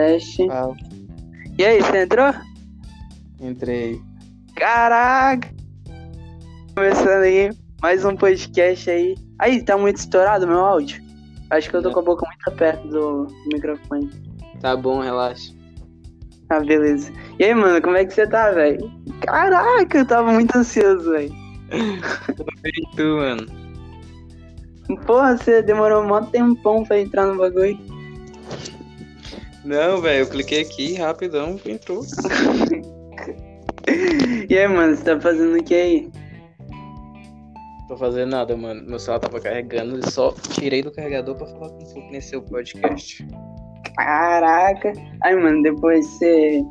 Teste. Ah, E aí, você entrou? entrei. Caraca! Começando aí, mais um podcast aí. Aí, tá muito estourado meu áudio? Acho que eu tô Não. com a boca muito perto do microfone. Tá bom, relaxa. Ah, beleza. E aí, mano, como é que você tá, velho? Caraca, eu tava muito ansioso, velho. Tu, mano? Porra, você demorou um tempão pra entrar no bagulho. Não, velho, eu cliquei aqui rapidão, entrou. E aí, mano, você tá fazendo o que aí? Tô fazendo nada, mano. Meu celular tava carregando, eu só tirei do carregador pra falar com você nesse seu podcast. Caraca. Aí, mano, depois você,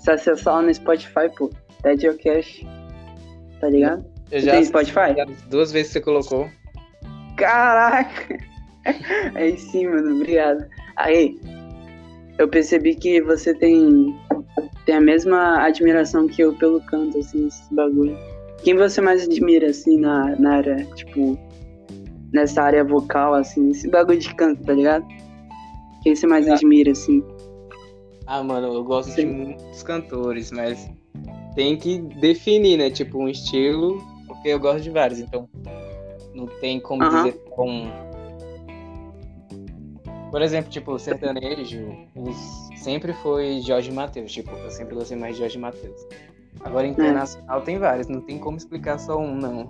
você acessar lá no Spotify, pô. Tedcast. Tá ligado? Eu Você tem Spotify? as Duas vezes que você colocou. Caraca! Aí sim, mano, obrigado. Aí, eu percebi que você tem, tem a mesma admiração que eu pelo canto, assim, esse bagulho. Quem você mais admira, assim, na, na área, tipo, nessa área vocal, assim, esse bagulho de canto, tá ligado? Quem você mais Ah. admira, assim? Ah, mano, eu gosto de Sim. muitos cantores, mas tem que definir, né? Tipo, um estilo, porque eu gosto de vários, então não tem como Aham. dizer um. Por exemplo, tipo, o sertanejo sempre foi Jorge Mateus, tipo, eu sempre gostei mais de Jorge Mateus. Agora internacional tem vários, não tem como explicar só um, não.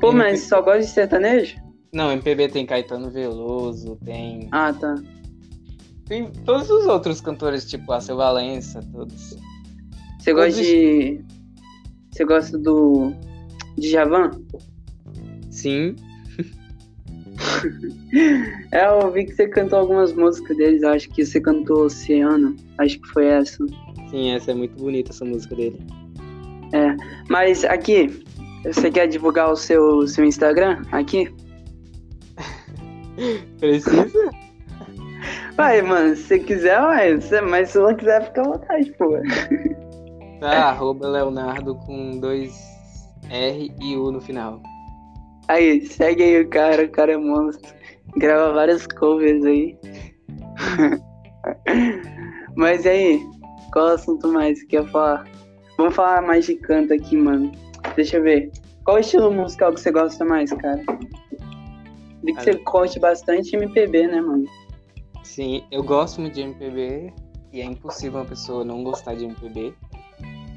Pô, Tem mas só gosta de sertanejo? Não, MPB tem Caetano Veloso, tem. Ah, tá. Tem todos os outros cantores, tipo Acel Valença, todos. Você gosta Todos- de... Você gosta do... De Javan? Sim, É, eu vi que você cantou algumas músicas deles, acho que você cantou Oceano, acho que foi essa. sim, essa é muito bonita, essa música dele. Mas aqui, você quer divulgar o seu, seu Instagram aqui? Precisa? Vai, mano, se você quiser, vai, se- mas se não quiser, fica à vontade, pô. Tá, arroba Leonardo com dois R e U no final. Aí, segue aí o cara, o cara é monstro. Grava várias covers aí. mas e aí, qual assunto mais que quer falar? Vamos falar mais de canto aqui, mano. Deixa eu ver. Qual estilo musical que você gosta mais, cara? Vi que você curte bastante MPB, né, mano? Sim, eu gosto muito de MPB e é impossível uma pessoa não gostar de MPB.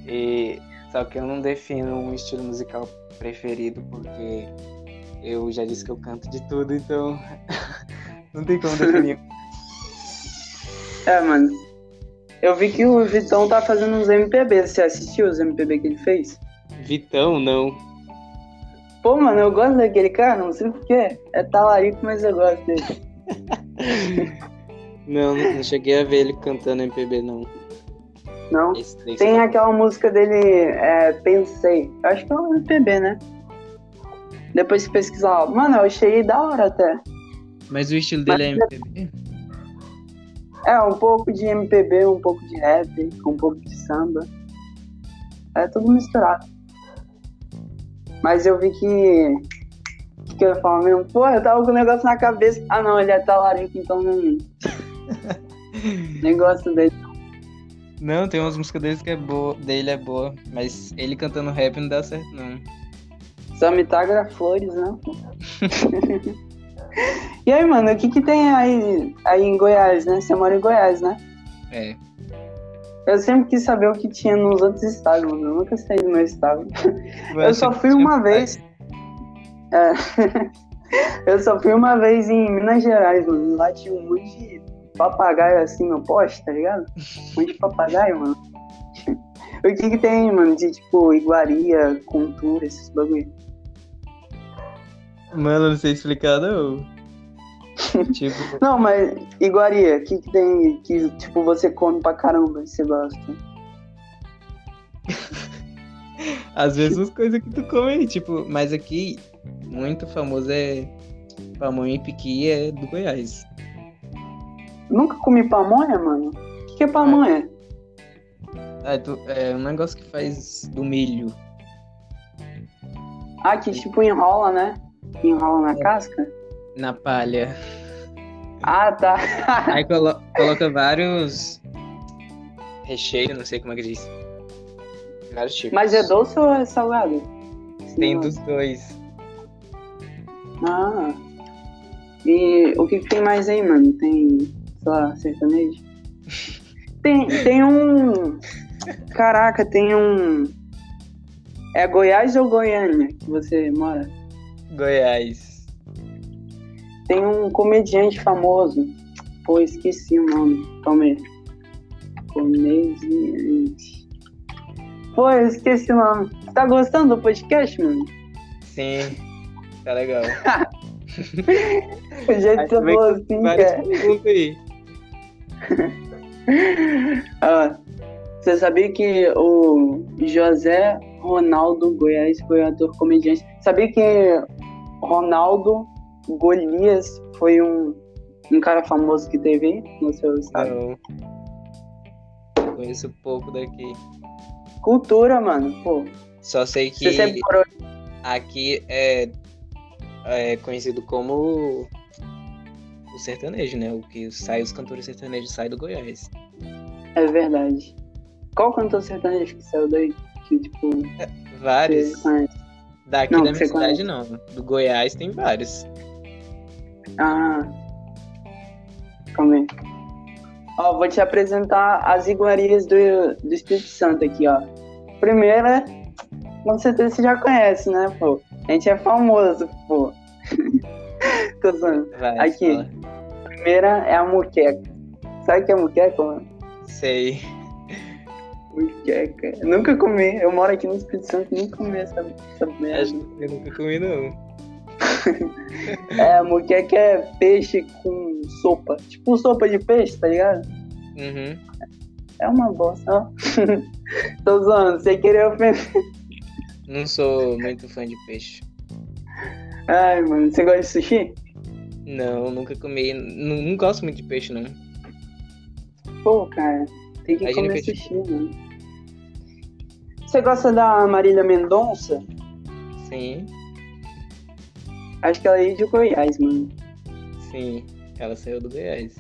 E, só que eu não defino um estilo musical preferido porque eu já disse que eu canto de tudo, então não tem como definir. É, mano. Eu vi que o Vitão tá fazendo uns MPB. Você assistiu os MPB que ele fez? Vitão, não. Pô, mano, eu gosto daquele cara, não sei porquê. É talarico, mas eu gosto dele. Não, não cheguei a ver ele cantando MPB, não. Não? Esse Tem você- aquela música dele, é, Pensei. Eu acho que é um MPB, né? Depois que pesquisar. Mano, eu achei da hora até. Mas o estilo dele é MPB? É, um pouco de MPB, um pouco de rap, um pouco de samba. É tudo misturado. Mas eu vi que. Que eu ia falar mesmo? Pô, eu tava com o negócio na cabeça. Ah, não, ele é talarico, então não. Nem gosto dele. Não, tem umas músicas dele que é boa, dele é boa, mas ele cantando rap não dá certo, não. Só me tagra flores, né? e aí, mano, o que que tem aí, aí em Goiás, né? Você mora em Goiás, né? É. Eu sempre quis saber o que tinha nos outros estados, mano. Eu nunca saí do meu estado. Eu só fui uma vez. É. Eu só fui uma vez em Minas Gerais, mano. Lá tinha um monte de papagaio assim no poste, tá ligado? Um monte de papagaio, mano. O que que tem, mano? De tipo, iguaria, cultura, esses bagulho. Mano, não sei explicar, não. tipo, Não, mas iguaria, o que que tem que, tipo, você come pra caramba e você gosta? às vezes as coisas que tu come tipo, mas aqui, muito famoso é pamonha e piqui é do Goiás. Nunca comi pamonha, mano? O que que é pamonha? Ah, tu, é um negócio que faz do milho. Ah, que tipo enrola, né? Enrola na casca? Na palha. Ah, tá. Aí colo coloca vários recheios, não sei como é que diz. Vários tipos. Mas é doce ou é salgado? Tem dos dois. Ah. E o que, que tem mais aí, mano? Tem, sei lá, sertanejo? tem, tem um. Caraca, tem um. É Goiás ou Goiânia que você mora? Goiás. Tem um comediante famoso. Pô, esqueci o nome. Calma aí. Comediante. Pô, eu esqueci o nome. Tá gostando do podcast, mano? Sim, tá legal. o jeito que você falou assim, cara. aí. ah, você sabia que o José Ronaldo Goiás foi ator comediante? Sabia que Ronaldo Golias foi um, um cara famoso que teve no seu estado? Não. Conheço pouco daqui. Cultura, mano, pô. Só sei que aqui é, é conhecido como o sertanejo, né? O que sai os cantores sertanejos sai do Goiás. É verdade. Qual cantor sertanejo que saiu daí? Que, tipo. É, vários. Daqui não, da minha cidade, conhece. não. Do Goiás tem vários. Ah. Calma aí. Ó, vou te apresentar as iguarias do, do Espírito Santo aqui, ó. Primeira, com certeza você já conhece, né, pô? A gente é famoso, pô. Tô zoando. Vai, aqui. Fala. Primeira é a muqueca. Sabe o que é muqueca, mano? Sei. Muqueca. Eu nunca comi. Eu moro aqui no Espírito Santo e nunca comi essa, essa merda. Eu nunca comi, não. é, muqueca é peixe com sopa. Tipo sopa de peixe, tá ligado? Uhum. É uma bosta, ó. Tô zoando, sem querer ofender. Não sou muito fã de peixe. Ai, mano, você gosta de sushi? Não, nunca comi. Não, não gosto muito de peixe, não. Pô, cara, tem que Imagina comer sushi, mano. Você gosta da Marília Mendonça? Sim. Acho que ela é de Goiás, mano. Sim, ela saiu do Goiás.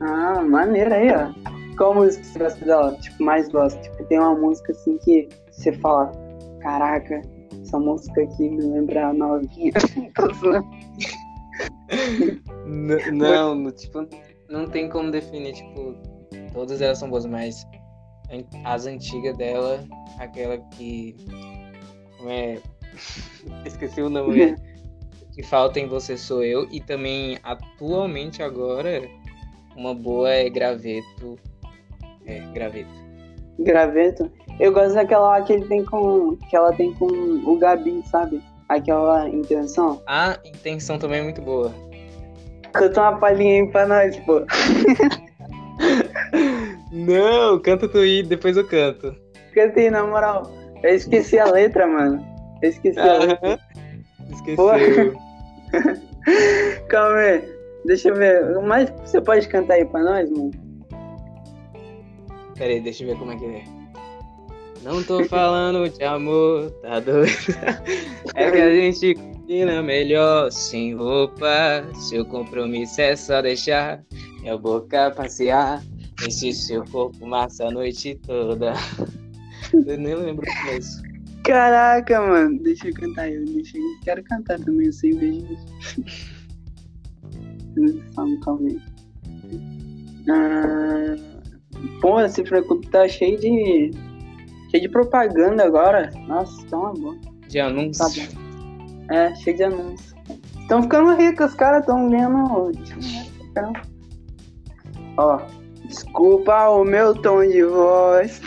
Ah, maneira aí, ó. Qual música você gosta dela? Tipo, mais gosta? Tipo, tem uma música assim que você fala, caraca, essa música aqui me lembra a novinha. não, não, tipo, não tem como definir, tipo, todas elas são boas, mas as antigas dela, aquela que. Como é. Esqueci o nome. que falta em você sou eu. E também, atualmente agora, uma boa é graveto. É, graveto. Graveto? Eu gosto daquela que ele tem com. que ela tem com o Gabi, sabe? Aquela intenção. A intenção também é muito boa. Canta uma palhinha aí pra nós, pô. Não, canta tu aí, depois eu canto. Canta aí, na moral. Eu esqueci a letra, mano. Eu esqueci a letra. Esqueceu. Calma aí. Deixa eu ver. Mas você pode cantar aí pra nós, mano? Pera aí, deixa eu ver como é que é. Não tô falando de amor, tá doido? É que a gente combina melhor sem roupa. Seu compromisso é só deixar minha boca passear. Esse seu corpo massa a noite toda. Eu nem lembro o começo. Caraca, mano. Deixa eu cantar eu. Deixa eu... Quero cantar também, eu sei ver Calma aí. Ah, pô, esse frecuto tá cheio de Cheio de propaganda agora. Nossa, tá uma boa. De anúncio. Tá bom. É, cheio de anúncio. Estão ficando ricos, os caras estão ganhando. Ó, desculpa o meu tom de voz.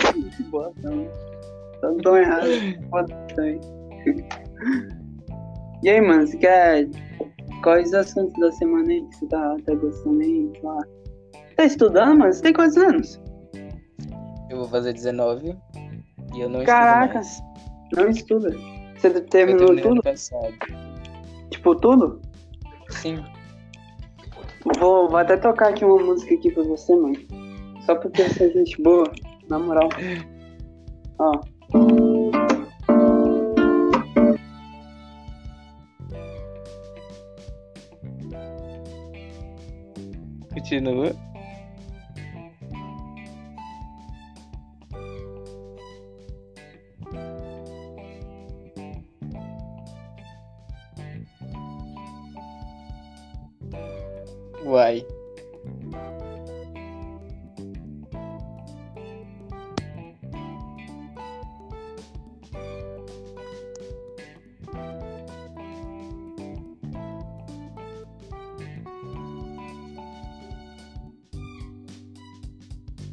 Tá tão errado. E aí, mano, você quer. Quais os assuntos da semana aí que você tá, tá gostando aí? Tá estudando, mano? Você tem quantos anos? Eu vou fazer 19. E eu não Caraca, estudo mais. não estuda. Você terminou tudo? Tipo, tudo? Sim. Vou, vou até tocar aqui uma música aqui pra você, mano. Só porque você é gente boa, na moral. Ó. Continua.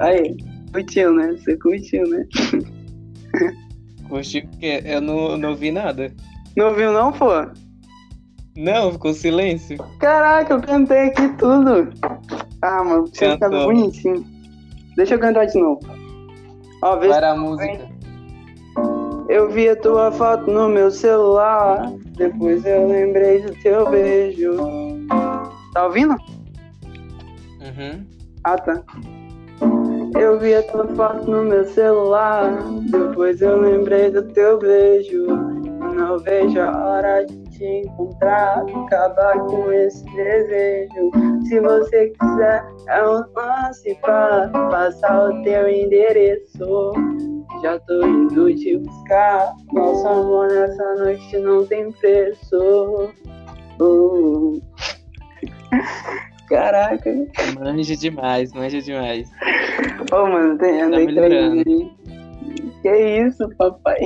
Aí, curtiu, né? Você curtiu, né? Curtiu porque eu não, não vi nada. Não ouviu não, pô? Não, ficou silêncio. Caraca, eu cantei aqui tudo. Ah, mano, você ficando bonitinho. Deixa eu cantar de novo. Ó, vê era a música? eu vi a tua foto no meu celular. Depois eu lembrei do teu beijo. Tá ouvindo? Uhum. Ah, tá. Eu vi a tua foto no meu celular. Depois eu lembrei do teu beijo. Não vejo a hora de te encontrar. Acabar com esse desejo. Se você quiser, é um lance pra passar o teu endereço. Já tô indo te buscar. Nosso amor nessa noite não tem preço. Uh. Caraca. Manja demais, manja demais. Ô, mano, tem, andei melhorando. treinando. Que isso, papai?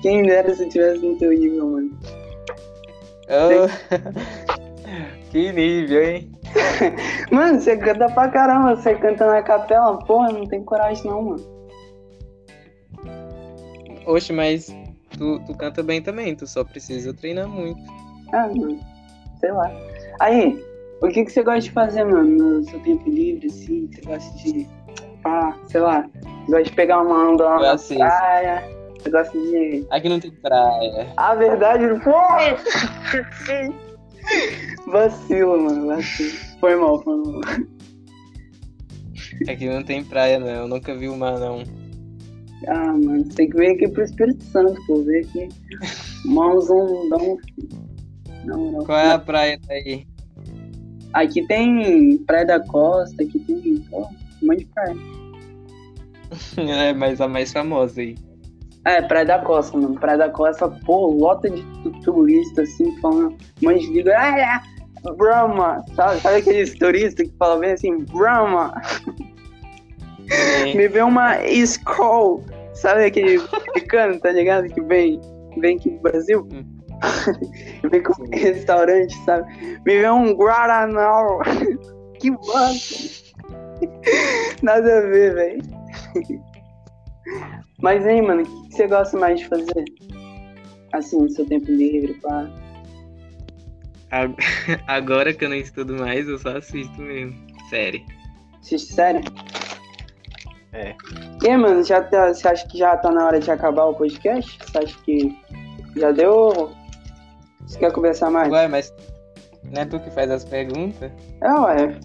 Quem dera se eu tivesse no teu nível, mano. Oh. que nível, hein? Mano, você canta pra caramba, você canta na capela, porra, não tem coragem não, mano. Oxe, mas tu, tu canta bem também, tu só precisa treinar muito. Ah, mano, sei lá. Aí, o que, que você gosta de fazer, mano, no seu tempo livre, assim? Você gosta de, ah, sei lá, você gosta de pegar uma onda lá na assisto. praia? Você gosta de... Aqui não tem praia. A verdade, porra! Vacilo, mano, vacilo. Foi mal, foi mal. Aqui não tem praia, não. Eu nunca vi uma, não. Ah, mano, você tem que vir aqui pro Espírito Santo, pô, ver aqui. Mãozão, dá um... Não, não. Qual é a praia daí? Aqui tem Praia da Costa, aqui tem, pô, um monte de praia. É, mas a mais famosa aí. É, Praia da Costa, mano. Praia da Costa, pô, lota de tu- turista, assim, falando, um monte de língua. Ah, é, Brahma, sabe? Sabe aqueles turistas que falam bem assim, Brahma? É. Me vê uma Skol, sabe aquele americano, tá ligado? Que vem, vem aqui pro Brasil. Hum. vem com um restaurante, sabe? Me vê um Guaraná. que bosta. Nada a ver, velho. Mas aí, mano, o que que você gosta mais de fazer? Assim, no seu tempo livre, pá. Ag- Agora que eu não estudo mais, eu só assisto mesmo. Série. Assiste sério? É. E aí, mano, já tá, você acha que já tá na hora de acabar o podcast? Você acha que já deu? Você quer conversar mais? Ué, mas não é tu que faz as perguntas? É, ué.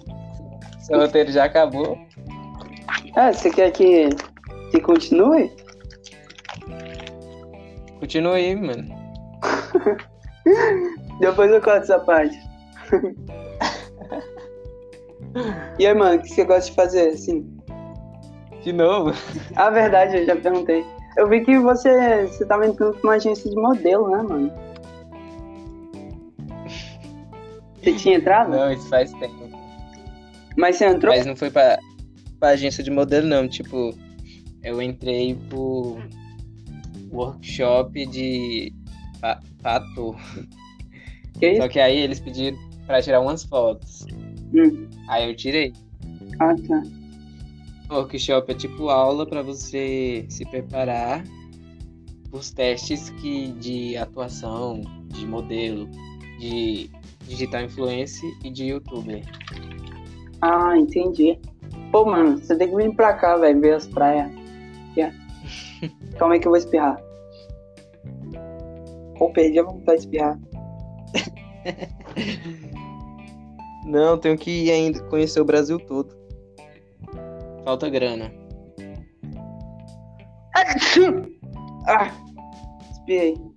Seu roteiro já acabou? É, você quer que, que continue? Continua aí, mano. Depois eu corto essa parte. e aí, mano, o que você gosta de fazer, assim? De novo? A verdade, eu já perguntei. Eu vi que você, você tava entrando pra uma agência de modelo, né, mano? Você tinha entrado? Não, isso faz tempo. Mas você entrou? Mas não foi pra, pra agência de modelo, não. Tipo, eu entrei pro workshop de pa- pra ator. Que? Só que aí eles pediram pra tirar umas fotos. Hum. Aí eu tirei. Ah, tá. Workshop é tipo aula pra você se preparar os testes que de atuação, de modelo, de digital influencer e de youtuber. Ah, entendi. Pô, mano, você tem que vir pra cá, velho, ver as praias. Ó. Calma aí que eu vou espirrar. Pô, perdi a vontade de espirrar. Não, tenho que ir ainda conhecer o Brasil todo. Falta grana. Ah, espirrei.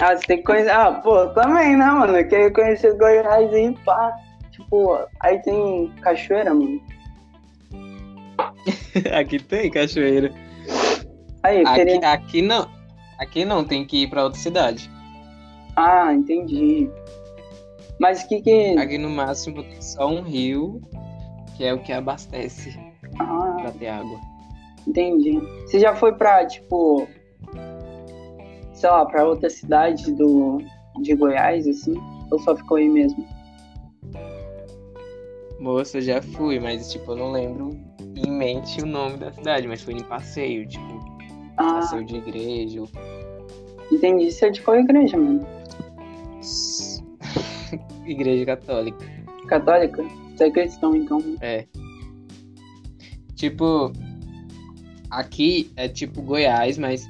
Ah, você tem que conhecer. Ah, pô, também, né, mano? Eu queria conhecer Goiás aí, pá. Tipo, aí tem cachoeira, mano. aqui tem cachoeira. Aí, aqui, queria... aqui não. Aqui não, tem que ir pra outra cidade. Ah, entendi. Mas o que que. Aqui no máximo tem só um rio, que é o que abastece Ah, pra ter água. entendi. Você já foi pra, tipo. Sei lá, pra outra cidade do, de Goiás, assim? Ou só ficou aí mesmo? Moça, eu já fui, mas tipo, eu não lembro em mente o nome da cidade, mas foi em passeio, tipo, Ah, passeio de igreja. entendi. Você é de qual igreja, mano? igreja católica. Católica? Você é cristão, então. É. Tipo, aqui é tipo Goiás, mas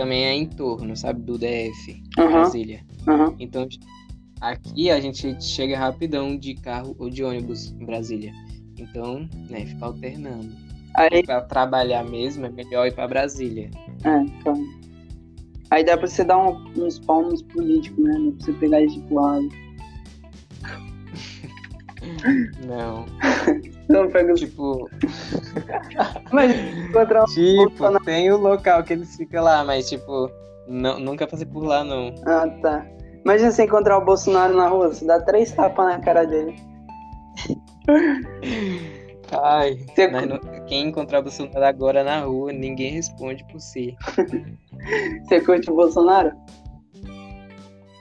também é em torno, sabe, do DF, Aham, Brasília. aham. Então, aqui a gente chega rapidão de carro ou de ônibus em Brasília. Então, né, fica alternando. Aí, Pra trabalhar mesmo, é melhor ir pra Brasília. é, então. Aí dá pra você dar um- uns pau nos políticos, né? Dá pra você pegar eles de lado. Não. Não, pega. Tipo, Mas encontrar um tipo, Bolsonaro. tem o local que eles ficam lá, mas tipo, não, nunca passei por lá, não. Ah, tá. Imagina você encontrar o Bolsonaro na rua, você dá três tapas na cara dele. Ai, Você- não- quem encontrar o Bolsonaro agora na rua, ninguém responde por si. Você curte o Bolsonaro?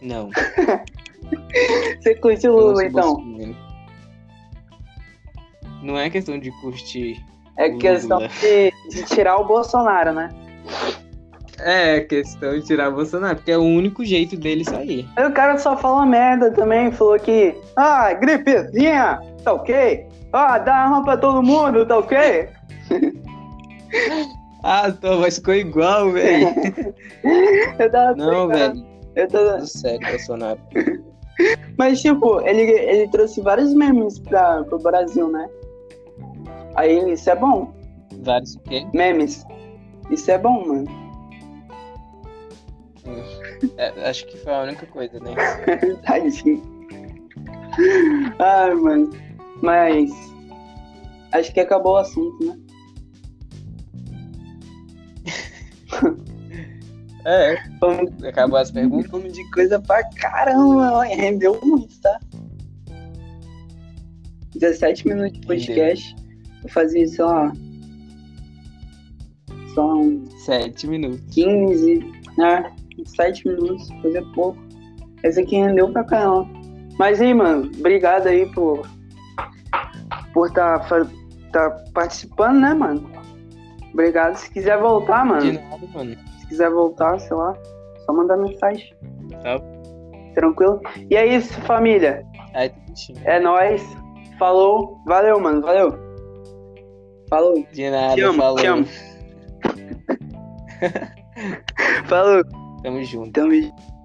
Não. Você curte o Lula, então? Não é questão de curtir. É questão de, de tirar o Bolsonaro, né? É questão de tirar o Bolsonaro, porque é o único jeito dele sair. Aí o cara só fala merda também, falou que, ah, gripezinha, tá ok? Ah, dá arma pra todo mundo, tá ok? Ah, tua voz ficou igual, velho. Eu tava Não, velho. Eu tava... Sério, Bolsonaro. Mas, tipo, ele, ele trouxe vários memes pra, pro Brasil, né? Aí, isso é bom. Vários o quê? Memes. Isso é bom, mano. É, acho que foi a única coisa, né? Tadinho. Ai, mano. Mas. Acho que acabou o assunto, né? É, Vamos, acabou as perguntas. vamos de coisa pra caramba. Rendeu muito, tá? 17 minutos de podcast. Eu fazia, sei lá. Só uns Sete minutos. 15, né? 7 minutos, fazer pouco. Esse aqui rendeu pra caramba. Mas aí, mano, obrigado aí por por tá, tá participando, né, mano? Obrigado. Se quiser voltar, De mano, nada, mano. se quiser voltar, sei lá, só mandar mensagem. Tá. Tranquilo? E é isso, família. Bichinho. É nóis. Falou. Valeu, mano. Valeu. Falou. De nada, Te amo, falou. te amo. Falou. Tamo junto. Tamo junto.